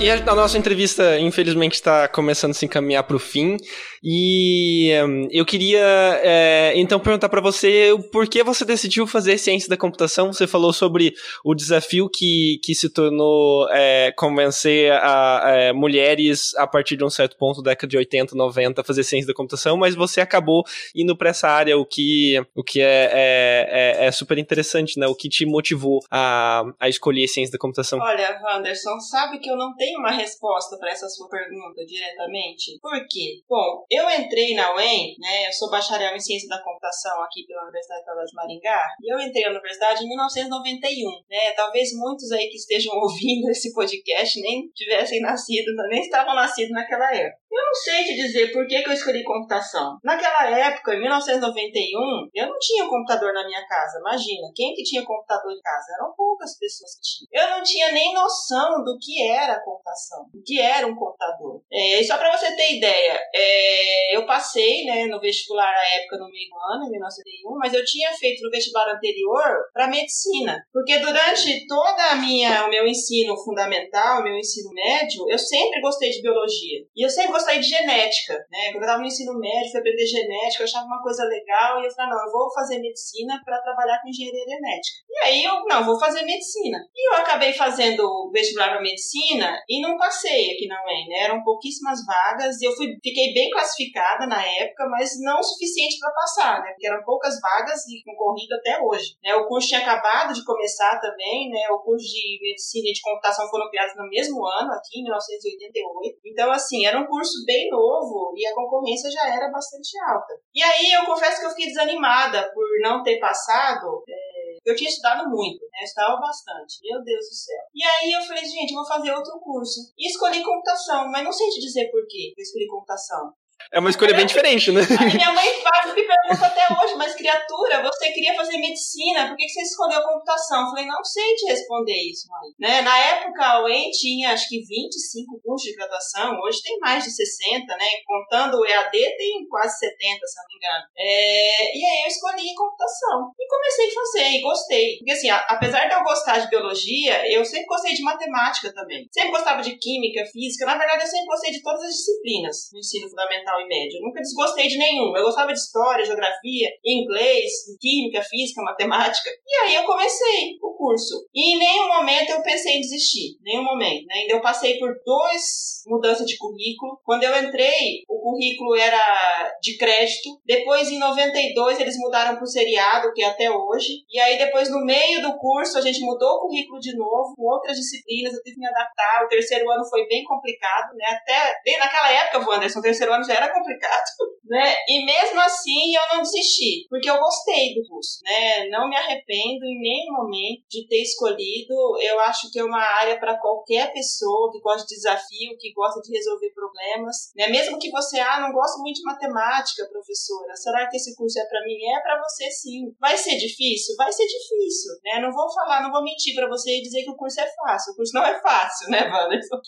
E a, nossa entrevista, infelizmente, está começando a se encaminhar para o fim. E um, eu queria, é, então, perguntar para você por que você decidiu fazer ciência da computação. Você falou sobre o desafio que, que se tornou é, convencer a, é, mulheres, a partir de um certo ponto, década de 80, 90, a fazer ciência da computação, mas você acabou indo para essa área, o que, o que é, é, é, é, super interessante, né? O que te motivou a, a escolher ciência da computação? Olha, Wanderson, sabe que eu não tenho uma resposta para essa sua pergunta diretamente. Por quê? Bom, eu entrei na UEM, né? Eu sou bacharel em ciência da computação aqui pela Universidade Federal de Maringá, e eu entrei na universidade em 1991, né? Talvez muitos aí que estejam *laughs* ouvindo esse podcast nem tivessem nascido, nem estavam nascidos naquela época. Eu não sei te dizer por que, que eu escolhi computação. Naquela época, em 1991, eu não tinha computador na minha casa. Imagina, quem que tinha computador em casa? Eram poucas pessoas que tinham. Eu não tinha nem noção do que era computação computação, o que era um computador. É, e só para você ter ideia, é, eu passei né, no vestibular à época no meio ano, em 1991, mas eu tinha feito no vestibular anterior para medicina, porque durante toda a minha, o meu ensino fundamental, o meu ensino médio, eu sempre gostei de biologia e eu sempre gostei de genética, né? Quando eu estava no ensino médio, fui aprender genética, eu achava uma coisa legal e eu falei, não, eu vou fazer medicina para trabalhar com engenharia genética. E aí eu, não, vou fazer medicina. E eu acabei fazendo vestibular para medicina e não passei aqui na UEM, né? Eram pouquíssimas vagas e eu fui, fiquei bem classificada na época, mas não o suficiente para passar, né? Porque eram poucas vagas e concorrido até hoje. Né? O curso tinha acabado de começar também, né? O curso de medicina e de computação foram criados no mesmo ano, aqui em 1988. Então, assim, era um curso bem novo e a concorrência já era bastante alta. E aí eu confesso que eu fiquei desanimada por não ter passado. É, eu tinha estudado muito, né? Eu estudava bastante. Meu Deus do céu. E aí eu falei, gente, eu vou fazer outro curso. E escolhi computação, mas não sei te dizer por que eu escolhi computação. É uma escolha bem diferente, né? Minha mãe faz, me pergunta até hoje, mas criatura, você queria fazer medicina, por que você escolheu computação? Eu falei, não sei te responder isso, mãe. Né? Na época, a UEM tinha acho que 25 cursos de graduação, hoje tem mais de 60, né? Contando o EAD, tem quase 70, se não me engano. É... E aí eu escolhi computação. E comecei a fazer, e gostei. Porque assim, apesar de eu gostar de biologia, eu sempre gostei de matemática também. Sempre gostava de química, física, na verdade eu sempre gostei de todas as disciplinas no ensino fundamental fundamental e médio. Eu nunca desgostei de nenhum. Eu gostava de história, geografia, inglês, química, física, *laughs* matemática. E aí eu comecei o curso. E em nenhum momento eu pensei em desistir. Nenhum momento. Né? Ainda eu passei por dois mudanças de currículo. Quando eu entrei, o currículo era de crédito. Depois, em 92, eles mudaram para o seriado, que é até hoje. E aí, depois, no meio do curso, a gente mudou o currículo de novo, com outras disciplinas. Eu tive que me adaptar. O terceiro ano foi bem complicado, né? Até bem naquela época, Wanderson, o terceiro ano já era complicado, né? E mesmo assim eu não desisti, porque eu gostei do curso, né? Não me arrependo em nenhum momento de ter escolhido. Eu acho que é uma área para qualquer pessoa que gosta de desafio, que gosta de resolver problemas, né? Mesmo que você, ah, não gosta muito de matemática, professora, será que esse curso é para mim? É para você sim. Vai ser difícil? Vai ser difícil, né? Não vou falar, não vou mentir para você e dizer que o curso é fácil. O curso não é fácil, né, Wanderson?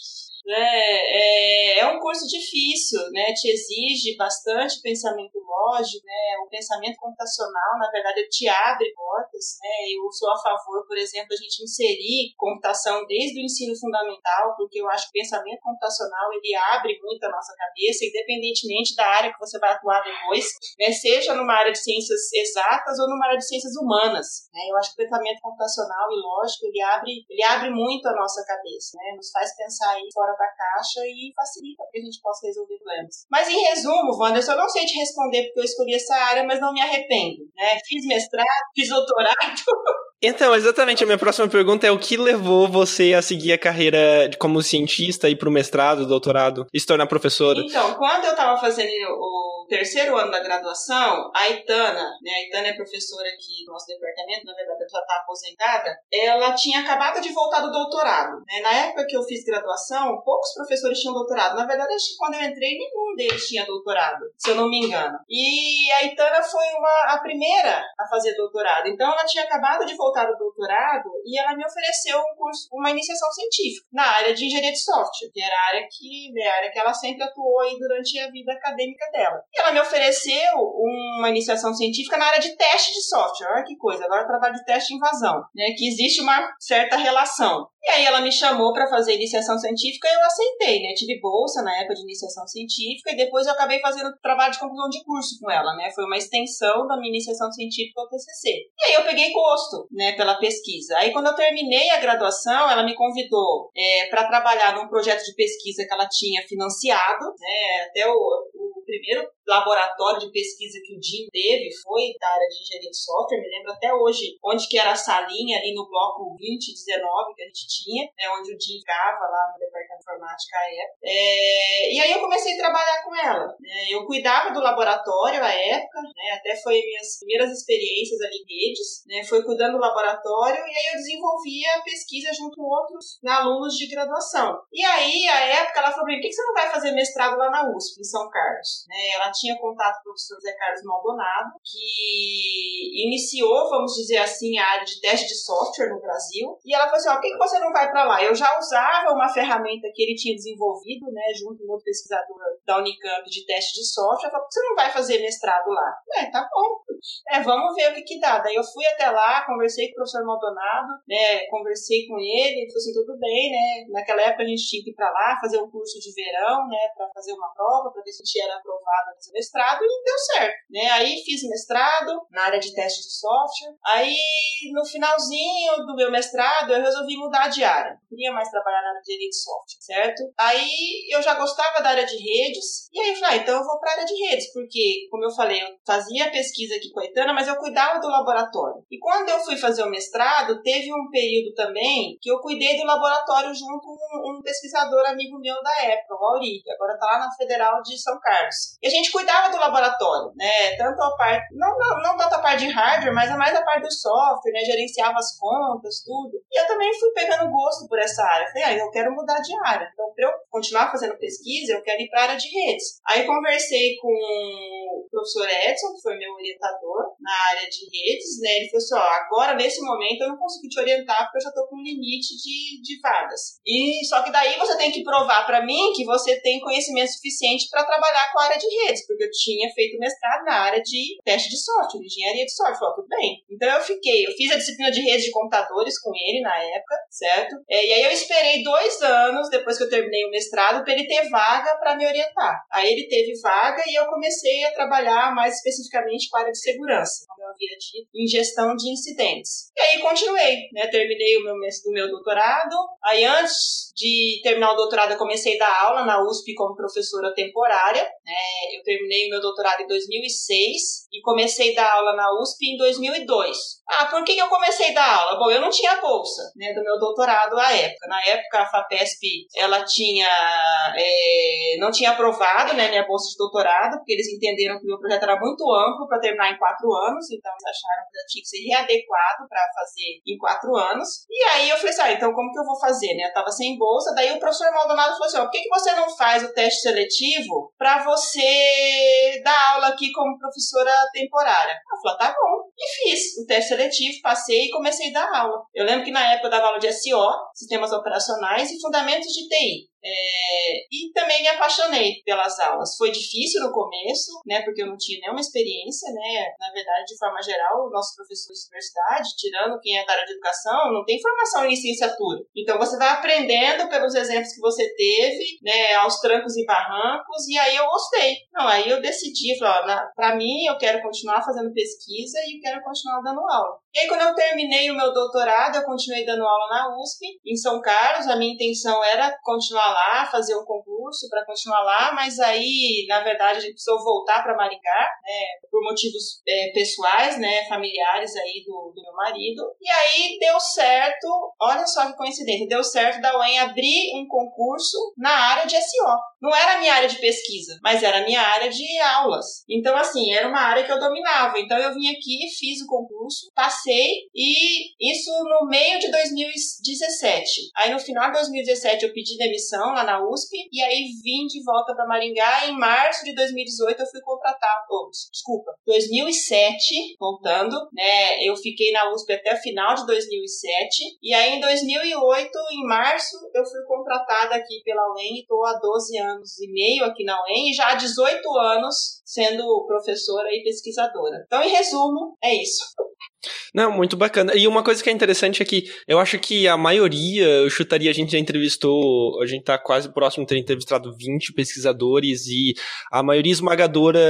né, *laughs* é, é um curso difícil, né, te exige bastante pensamento lógico, né, o pensamento computacional, na verdade, ele te abre portas. Né? Eu sou a favor, por exemplo, a gente inserir computação desde o ensino fundamental, porque eu acho que o pensamento computacional ele abre muito a nossa cabeça, independentemente da área que você vai atuar depois, né? seja numa área de ciências exatas ou numa área de ciências humanas. Né? Eu acho que o pensamento computacional e lógico ele abre, ele abre muito a nossa cabeça, né? nos faz pensar aí fora da caixa e facilita que a gente possa resolver problemas. Mas em resumo, Wanderson, não sei te responder porque eu escolhi essa área, mas não me arrependo. Né? Fiz mestrado, fiz doutorado. *laughs* Então, exatamente, a minha próxima pergunta é o que levou você a seguir a carreira como cientista e para o mestrado, doutorado e se tornar professora? Então, quando eu estava fazendo o terceiro ano da graduação, a Itana, né, a Itana é professora aqui do nosso departamento, na verdade ela está aposentada, ela tinha acabado de voltar do doutorado. Né? Na época que eu fiz graduação, poucos professores tinham doutorado. Na verdade, acho que quando eu entrei, nenhum deles tinha doutorado, se eu não me engano. E a Itana foi uma, a primeira a fazer doutorado. Então, ela tinha acabado de voltar do doutorado e ela me ofereceu um curso, uma iniciação científica na área de engenharia de software, que era a área que, é a área que ela sempre atuou aí durante a vida acadêmica dela. E ela me ofereceu uma iniciação científica na área de teste de software. Olha que coisa, agora eu trabalho de teste de invasão, né? Que existe uma certa relação. E aí ela me chamou para fazer iniciação científica e eu aceitei, né? Tive bolsa na época de iniciação científica e depois eu acabei fazendo trabalho de conclusão de curso com ela, né? Foi uma extensão da minha iniciação científica ao TCC. E aí eu peguei gosto, né, pela pesquisa. Aí quando eu terminei a graduação, ela me convidou é, para trabalhar num projeto de pesquisa que ela tinha financiado, né? Até o, o primeiro laboratório de pesquisa que o Jim teve foi da área de engenharia de software, me lembro até hoje onde que era a salinha ali no bloco 2019 que a gente tinha, né, onde o Jim ficava lá no departamento de informática à época. É, e aí eu comecei a trabalhar com ela. Né, eu cuidava do laboratório à época, né, até foi minhas primeiras experiências ali em redes, né, foi cuidando do laboratório e aí eu desenvolvia a pesquisa junto com outros alunos de graduação. E aí, à época, ela falou por que você não vai fazer mestrado lá na USP, em São Carlos? Né, ela tinha contato com o professor Zé Carlos Maldonado, que iniciou, vamos dizer assim, a área de teste de software no Brasil. E ela falou assim: ó, por que você não vai para lá? Eu já usava uma ferramenta que ele tinha desenvolvido, né, junto com outro pesquisador da Unicamp de teste de software. Ela falou: você não vai fazer mestrado lá? É, tá bom. É, vamos ver o que que dá. Daí eu fui até lá, conversei com o professor Maldonado, né, conversei com ele, ele falou assim: tudo bem, né? Naquela época a gente tinha que ir para lá fazer um curso de verão, né, para fazer uma prova, para ver se a gente era aprovado a fazer mestrado e deu certo, né? Aí fiz mestrado na área de teste de software. Aí no finalzinho do meu mestrado eu resolvi mudar de área. Não queria mais trabalhar na área de de software, certo? Aí eu já gostava da área de redes e aí eu falei, ah, então eu vou para a área de redes, porque como eu falei, eu fazia pesquisa aqui com a Itana, mas eu cuidava do laboratório. E quando eu fui fazer o mestrado, teve um período também que eu cuidei do laboratório junto com um pesquisador amigo meu da época, o Auri, que agora está lá na Federal de São Carlos. E a gente cuidava do laboratório, né? Tanto a parte, não, não, não tanto a parte de hardware, mas a mais a parte do software, né? Gerenciava as contas, tudo. E eu também fui pegando gosto por essa área. Falei, ah, eu quero mudar de área. Então, para eu continuar fazendo pesquisa, eu quero ir para a área de redes. Aí conversei com o professor Edson, que foi meu orientador na área de redes, né? Ele falou assim: ó, agora nesse momento eu não consigo te orientar porque eu já estou com um limite de, de vagas. E só que daí você tem que provar para mim que você tem conhecimento suficiente para trabalhar com a área de redes, porque eu tinha feito mestrado na área de teste de software, engenharia de software. Falou, tudo bem. Então eu fiquei, eu fiz a disciplina de redes de computadores com ele na época, certo? É, e aí eu esperei dois anos depois que eu terminei o mestrado para ele ter vaga para me orientar. Aí ele teve vaga e eu comecei a trabalhar mais especificamente com a área de segurança, como eu havia dito, em gestão de incidentes. E aí continuei, né? Terminei o meu, o meu doutorado. Aí antes de terminar o doutorado eu comecei a dar aula na USP como professora temporária. Né? Eu terminei o meu doutorado em 2006 e comecei a dar aula na USP em 2002. Ah, por que, eu comecei a dar aula? Bom, eu não tinha bolsa né, do meu doutorado à época. Na época, a FAPESP ela tinha, é, não tinha aprovado né, minha bolsa de doutorado, porque eles entenderam que o meu projeto era muito amplo para terminar em quatro anos, então eles acharam que tinha que ser readequado para fazer em quatro anos. E aí eu falei assim, ah, então como que eu vou fazer? Né? Eu estava sem bolsa, daí o professor Maldonado falou assim, oh, por que, que você não faz o teste seletivo para você dar aula aqui como professora temporária? Eu falei, tá bom. E fiz o teste seletivo, passei e comecei a dar aula. Eu lembro que na época eu dava aula de SO, Sistemas Operacionais e Fundamentos de TI. É, e também me apaixonei pelas aulas. Foi difícil no começo, né, porque eu não tinha nenhuma experiência, né, na verdade, de forma geral, nossos professores de universidade, tirando quem é da área de educação, não tem formação em licenciatura. Então você vai aprendendo pelos exemplos que você teve, né, aos trancos e barrancos, e aí eu gostei. Não, aí eu decidi, falei, ó, pra mim eu quero continuar fazendo pesquisa e quero continuar dando aula. E aí quando eu terminei o meu doutorado, eu continuei dando aula na USP, em São Carlos, a minha intenção era continuar lá, fazer um concurso para continuar lá, mas aí, na verdade, a gente precisou voltar para Maringá, né, por motivos é, pessoais, né, familiares aí do, do meu marido. E aí deu certo, olha só que coincidência, deu certo da UEM abrir um concurso na área de SO. Não era a minha área de pesquisa, mas era a minha área de aulas. Então, assim, era uma área que eu dominava. Então, eu vim aqui, fiz o concurso, passei, e isso no meio de 2017. Aí, no final de 2017, eu pedi demissão lá na USP, e aí vim de volta para Maringá. Em março de 2018, eu fui contratado. Oh, desculpa, 2007, voltando, né? Eu fiquei na USP até o final de 2007, e aí em 2008, em março, eu fui contratada aqui pela UEM e estou há 12 anos anos e meio aqui na UEM e já há 18 anos sendo professora e pesquisadora. Então, em resumo, é isso. Não, muito bacana. E uma coisa que é interessante é que eu acho que a maioria, eu chutaria, a gente já entrevistou, a gente tá quase próximo de ter entrevistado 20 pesquisadores e a maioria esmagadora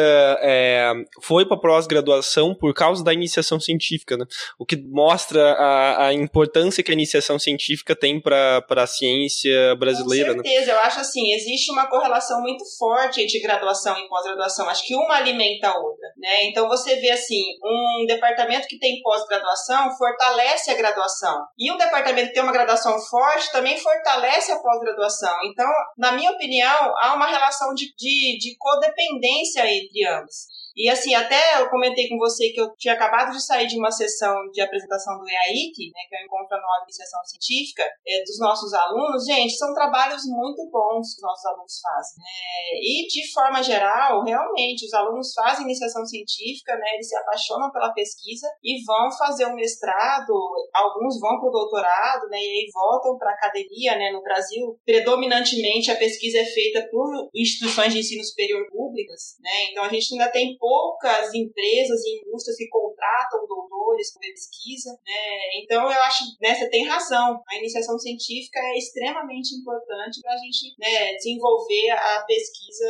é, foi para pós-graduação por causa da iniciação científica, né? O que mostra a, a importância que a iniciação científica tem para a ciência brasileira. Com né? certeza, né? eu acho assim, existe uma correlação muito forte entre graduação e pós-graduação. Acho que uma alimenta a outra, né? Então você vê assim, um departamento que tem pós-graduação fortalece a graduação. E um departamento que uma graduação forte também fortalece a pós-graduação. Então, na minha opinião, há uma relação de, de, de codependência entre ambos. E assim, até eu comentei com você que eu tinha acabado de sair de uma sessão de apresentação do EAIC, né, que é o Encontro Anual de Iniciação Científica, é, dos nossos alunos. Gente, são trabalhos muito bons que os nossos alunos fazem. Né? E, de forma geral, realmente, os alunos fazem iniciação científica, né, eles se apaixonam pela pesquisa e vão fazer um mestrado, alguns vão para o doutorado, né, e aí voltam para a academia. Né, no Brasil, predominantemente, a pesquisa é feita por instituições de ensino superior públicas. Né, então, a gente ainda tem poucas empresas e indústrias que contratam doutores para pesquisa, né? Então eu acho, né, você tem razão. A iniciação científica é extremamente importante para a gente né, desenvolver a pesquisa.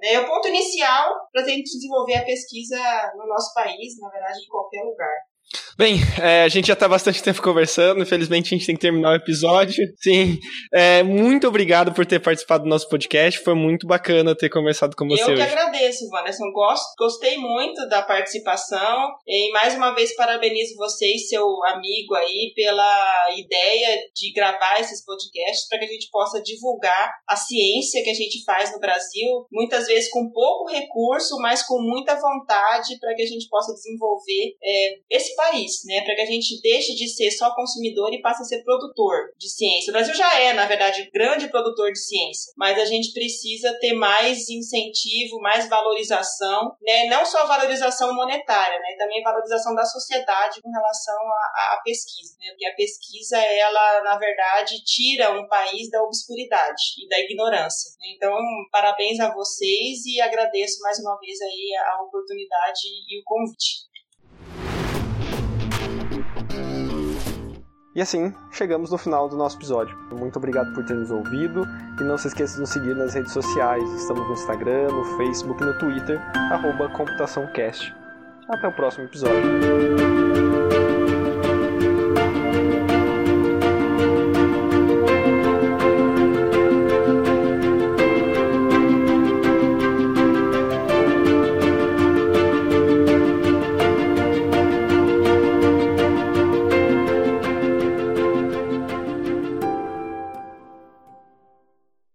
Né? É o ponto inicial para a gente desenvolver a pesquisa no nosso país, na verdade, em qualquer lugar. Bem, é, a gente já está bastante tempo conversando, infelizmente a gente tem que terminar o episódio. Sim, é, muito obrigado por ter participado do nosso podcast, foi muito bacana ter conversado com você Eu hoje. que agradeço, Vanessa, gosto, gostei muito da participação e mais uma vez parabenizo você e seu amigo aí pela ideia de gravar esses podcasts para que a gente possa divulgar a ciência que a gente faz no Brasil, muitas vezes com pouco recurso, mas com muita vontade para que a gente possa desenvolver é, esse né? Para que a gente deixe de ser só consumidor e passe a ser produtor de ciência. O Brasil já é, na verdade, grande produtor de ciência, mas a gente precisa ter mais incentivo, mais valorização, né? Não só valorização monetária, né? Também valorização da sociedade com relação à, pesquisa, né? Porque a pesquisa, ela, na verdade, tira um país da obscuridade e da ignorância. Então, parabéns a vocês e agradeço mais uma vez aí a oportunidade e o convite. E assim, chegamos no final do nosso episódio. Muito obrigado por ter nos ouvido e não se esqueça de nos seguir nas redes sociais. Estamos no Instagram, no Facebook e no Twitter, arroba ComputaçãoCast. Até o próximo episódio.